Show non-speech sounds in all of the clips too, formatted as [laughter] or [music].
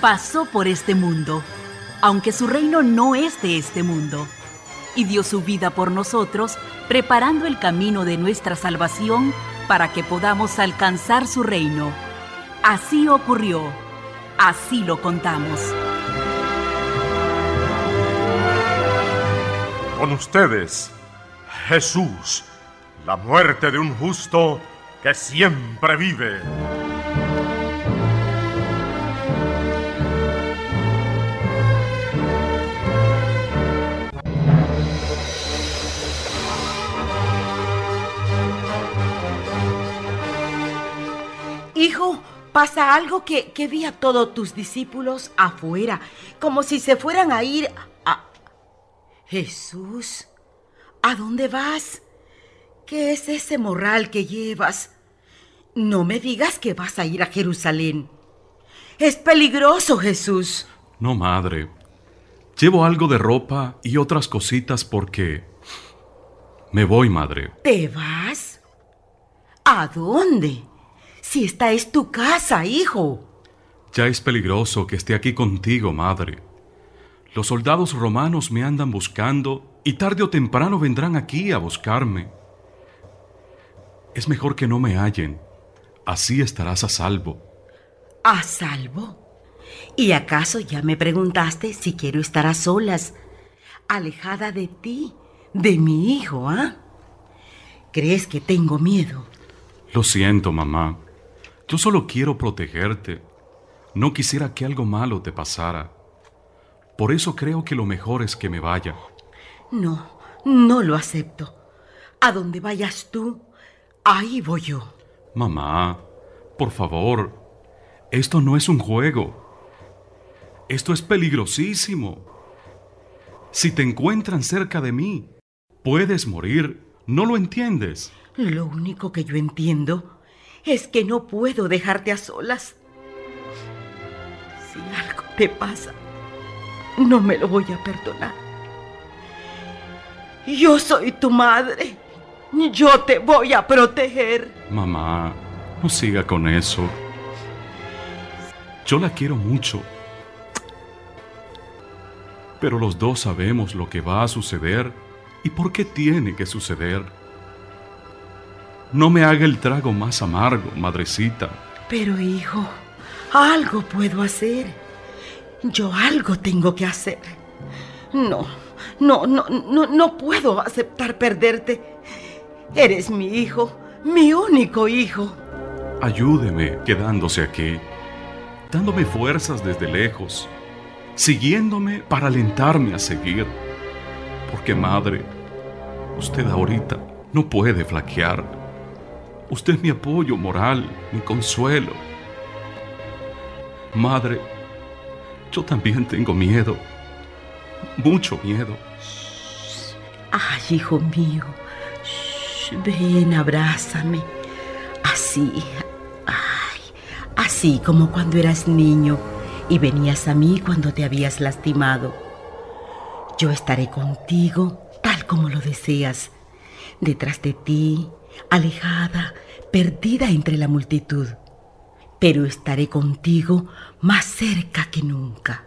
pasó por este mundo, aunque su reino no es de este mundo, y dio su vida por nosotros, preparando el camino de nuestra salvación para que podamos alcanzar su reino. Así ocurrió, así lo contamos. Con ustedes, Jesús, la muerte de un justo que siempre vive. Pasa algo que, que vi a todos tus discípulos afuera, como si se fueran a ir a... Jesús, ¿a dónde vas? ¿Qué es ese morral que llevas? No me digas que vas a ir a Jerusalén. Es peligroso, Jesús. No, madre. Llevo algo de ropa y otras cositas porque... Me voy, madre. ¿Te vas? ¿A dónde? Si esta es tu casa, hijo. Ya es peligroso que esté aquí contigo, madre. Los soldados romanos me andan buscando y tarde o temprano vendrán aquí a buscarme. Es mejor que no me hallen. Así estarás a salvo. ¿A salvo? ¿Y acaso ya me preguntaste si quiero estar a solas, alejada de ti, de mi hijo, ah? ¿Crees que tengo miedo? Lo siento, mamá. Yo solo quiero protegerte. No quisiera que algo malo te pasara. Por eso creo que lo mejor es que me vaya. No, no lo acepto. A donde vayas tú, ahí voy yo. Mamá, por favor, esto no es un juego. Esto es peligrosísimo. Si te encuentran cerca de mí, puedes morir. ¿No lo entiendes? Lo único que yo entiendo es que no puedo dejarte a solas. Si algo te pasa, no me lo voy a perdonar. Yo soy tu madre. Yo te voy a proteger. Mamá, no siga con eso. Yo la quiero mucho. Pero los dos sabemos lo que va a suceder y por qué tiene que suceder. No me haga el trago más amargo, madrecita. Pero hijo, algo puedo hacer. Yo algo tengo que hacer. No, no, no, no, no puedo aceptar perderte. Eres mi hijo, mi único hijo. Ayúdeme quedándose aquí, dándome fuerzas desde lejos, siguiéndome para alentarme a seguir. Porque madre, usted ahorita no puede flaquear. Usted es mi apoyo moral, mi consuelo. Madre, yo también tengo miedo, mucho miedo. Ay, hijo mío, ven, abrázame. Así, ay, así como cuando eras niño y venías a mí cuando te habías lastimado. Yo estaré contigo tal como lo deseas, detrás de ti, alejada, perdida entre la multitud, pero estaré contigo más cerca que nunca.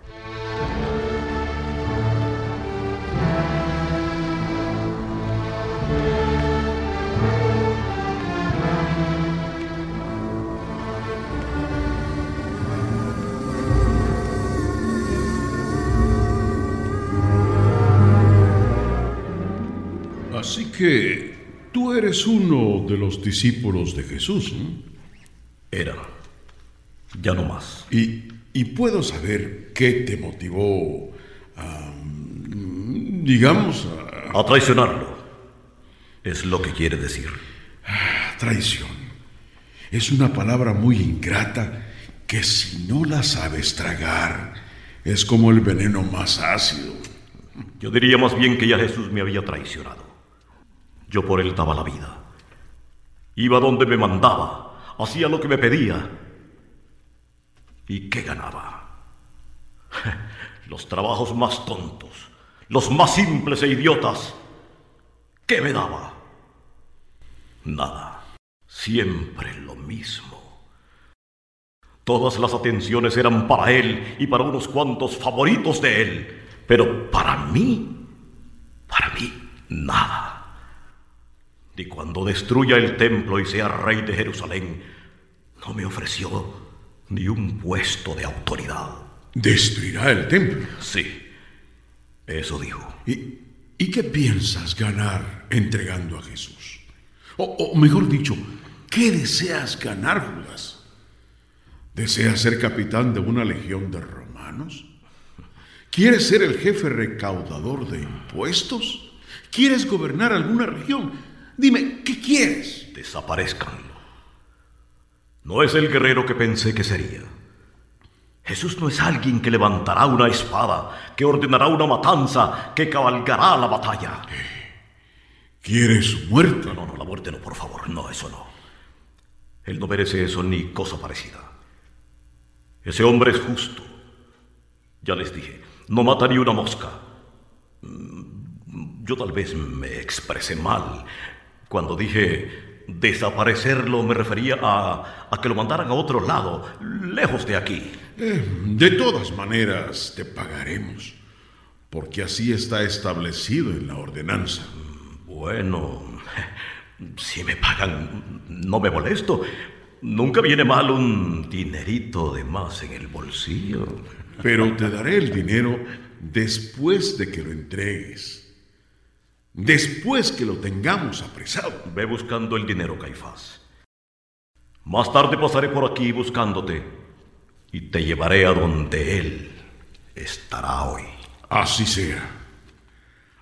Así que Tú eres uno de los discípulos de Jesús. Era. Ya no más. Y, y, puedo saber qué te motivó a, digamos, a... a traicionarlo. Es lo que quiere decir. Ah, traición. Es una palabra muy ingrata que si no la sabes tragar, es como el veneno más ácido. Yo diría más bien que ya Jesús me había traicionado. Yo por él daba la vida. Iba donde me mandaba, hacía lo que me pedía. ¿Y qué ganaba? [laughs] los trabajos más tontos, los más simples e idiotas. ¿Qué me daba? Nada. Siempre lo mismo. Todas las atenciones eran para él y para unos cuantos favoritos de él, pero para mí, para mí, nada. Y cuando destruya el templo y sea rey de Jerusalén, no me ofreció ni un puesto de autoridad. ¿Destruirá el templo? Sí, eso dijo. ¿Y, y qué piensas ganar entregando a Jesús? O, o mejor dicho, ¿qué deseas ganar, Judas? ¿Deseas ser capitán de una legión de romanos? ¿Quieres ser el jefe recaudador de impuestos? ¿Quieres gobernar alguna región? Dime, ¿qué quieres? Desaparezcanlo. No es el guerrero que pensé que sería. Jesús no es alguien que levantará una espada, que ordenará una matanza, que cabalgará la batalla. ¿Quieres su muerte? No, no, no, la muerte no, por favor. No, eso no. Él no merece eso ni cosa parecida. Ese hombre es justo. Ya les dije, no mata ni una mosca. Mm, yo tal vez me expresé mal. Cuando dije desaparecerlo me refería a, a que lo mandaran a otro lado, lejos de aquí. Eh, de todas maneras, te pagaremos, porque así está establecido en la ordenanza. Bueno, si me pagan, no me molesto. Nunca viene mal un dinerito de más en el bolsillo. Pero te daré el dinero después de que lo entregues. Después que lo tengamos apresado. Ve buscando el dinero, Caifás. Más tarde pasaré por aquí buscándote y te llevaré a donde él estará hoy. Así sea.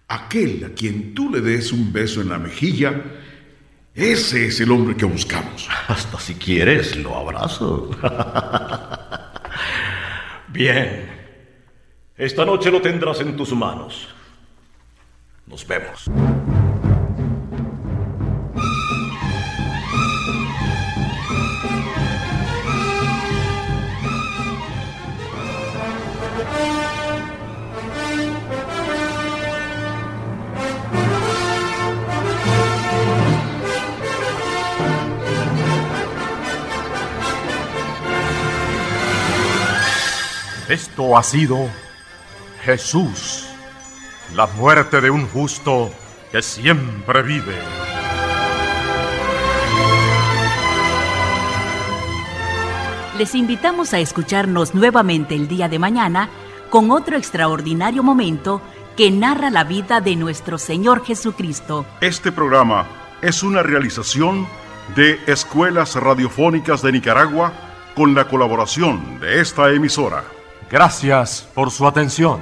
Aquel a quien tú le des un beso en la mejilla, ese es el hombre que buscamos. [laughs] Hasta si quieres, lo abrazo. [laughs] Bien. Esta noche lo tendrás en tus manos. Nos vemos. Esto ha sido Jesús, la muerte de un justo que siempre vive. Les invitamos a escucharnos nuevamente el día de mañana con otro extraordinario momento que narra la vida de nuestro Señor Jesucristo. Este programa es una realización de Escuelas Radiofónicas de Nicaragua con la colaboración de esta emisora. Gracias por su atención.